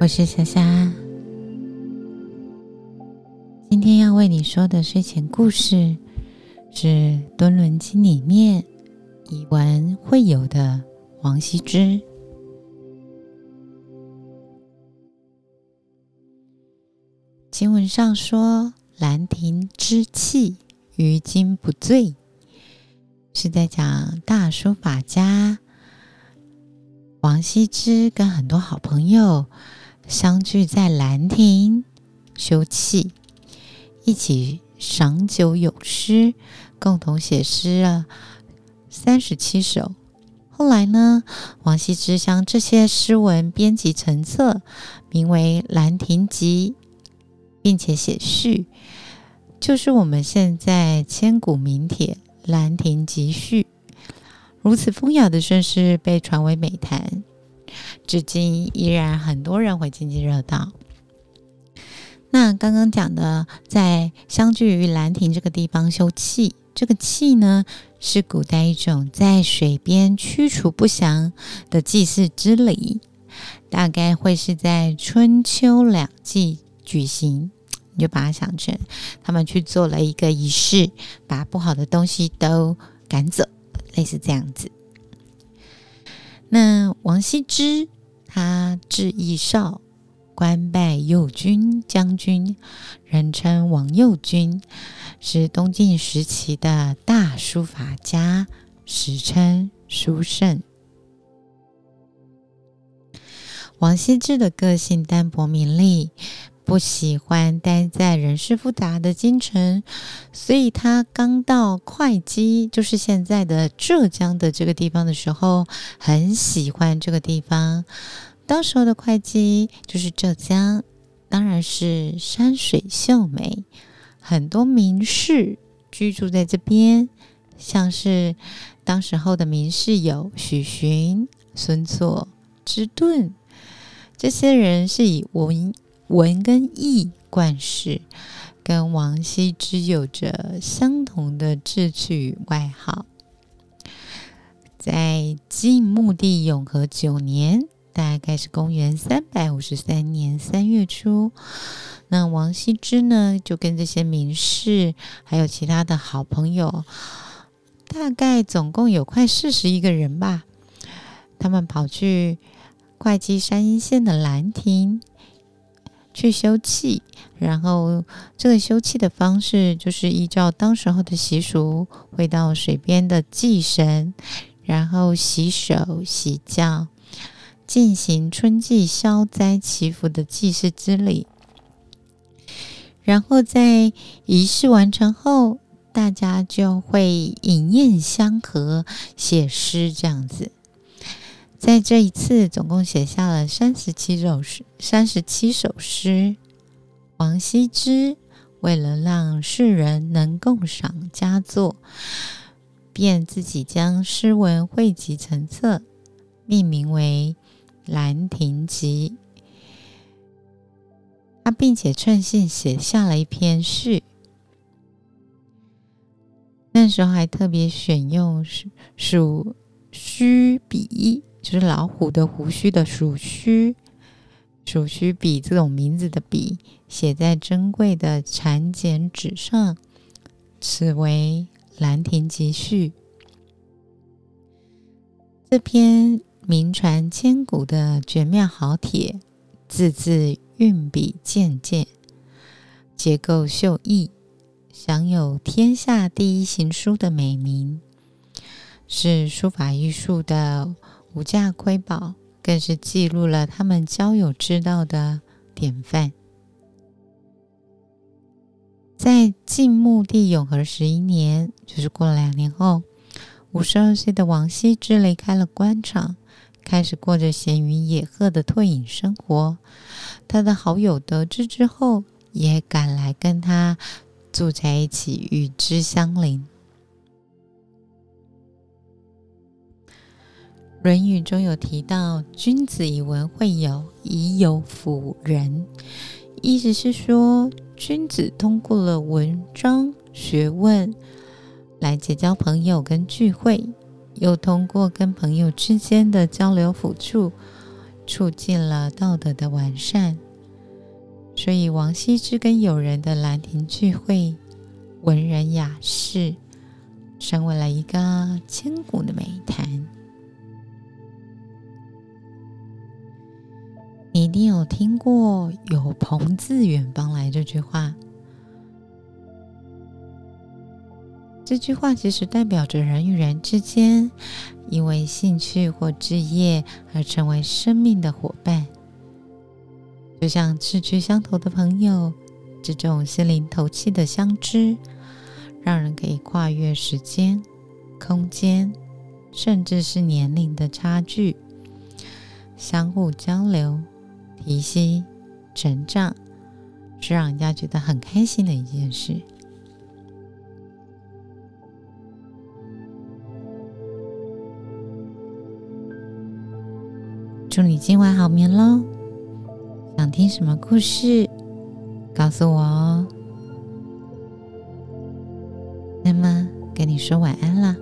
我是霞霞。今天要为你说的睡前故事是《敦伦经》里面以文会友的王羲之。经文上说：“兰亭之气，于今不醉。”是在讲大书法家王羲之跟很多好朋友相聚在兰亭休憩，一起赏酒咏诗，共同写诗了三十七首。后来呢，王羲之将这些诗文编辑成册，名为《兰亭集》。并且写序，就是我们现在千古名帖《兰亭集序》。如此风雅的盛世被传为美谈，至今依然很多人会津津乐道。那刚刚讲的，在相聚于兰亭这个地方休憩，这个憩呢，是古代一种在水边驱除不祥的祭祀之礼，大概会是在春秋两季举行。你就把它想成，他们去做了一个仪式，把不好的东西都赶走，类似这样子。那王羲之他字逸少，官拜右军将军，人称王右军，是东晋时期的大书法家，史称书圣。王羲之的个性淡泊名利。不喜欢待在人事复杂的京城，所以他刚到会稽，就是现在的浙江的这个地方的时候，很喜欢这个地方。当时候的会稽就是浙江，当然是山水秀美，很多名士居住在这边，像是当时候的名士有许寻、孙策、之盾，这些人是以文。文跟义冠世，跟王羲之有着相同的志趣与外号。在晋穆帝永和九年，大概是公元三百五十三年三月初，那王羲之呢，就跟这些名士还有其他的好朋友，大概总共有快四十一个人吧，他们跑去会稽山阴县的兰亭。去休憩，然后这个休憩的方式就是依照当时候的习俗，会到水边的祭神，然后洗手洗脚，进行春季消灾祈福的祭祀之礼。然后在仪式完成后，大家就会饮宴相和，写诗这样子。在这一次，总共写下了三十七首诗。三十七首诗，王羲之为了让世人能共赏佳作，便自己将诗文汇集成册，命名为《兰亭集》。他并且趁兴写下了一篇序。那时候还特别选用属虚笔。就是老虎的胡须的鼠须，鼠须笔这种名字的笔，写在珍贵的蚕茧纸上，此为《兰亭集序》。这篇名传千古的绝妙好帖，字字运笔渐渐，结构秀逸，享有“天下第一行书”的美名，是书法艺术的。无价瑰宝，更是记录了他们交友之道的典范。在晋穆帝永和十一年，就是过了两年后，五十二岁的王羲之离开了官场，开始过着闲云野鹤的退隐生活。他的好友得知之后，也赶来跟他住在一起，与之相邻。《论语》中有提到“君子以文会友，以友辅仁”，意思是说，君子通过了文章学问来结交朋友跟聚会，又通过跟朋友之间的交流辅助，促进了道德的完善。所以，王羲之跟友人的兰亭聚会，文人雅士，成为了一个千古的美谈。你一定有听过“有朋自远方来”这句话。这句话其实代表着人与人之间，因为兴趣或志业而成为生命的伙伴。就像志趣相投的朋友，这种心灵投契的相知，让人可以跨越时间、空间，甚至是年龄的差距，相互交流。提息、成长，是让人家觉得很开心的一件事。祝你今晚好眠喽！想听什么故事，告诉我哦。那么，跟你说晚安了。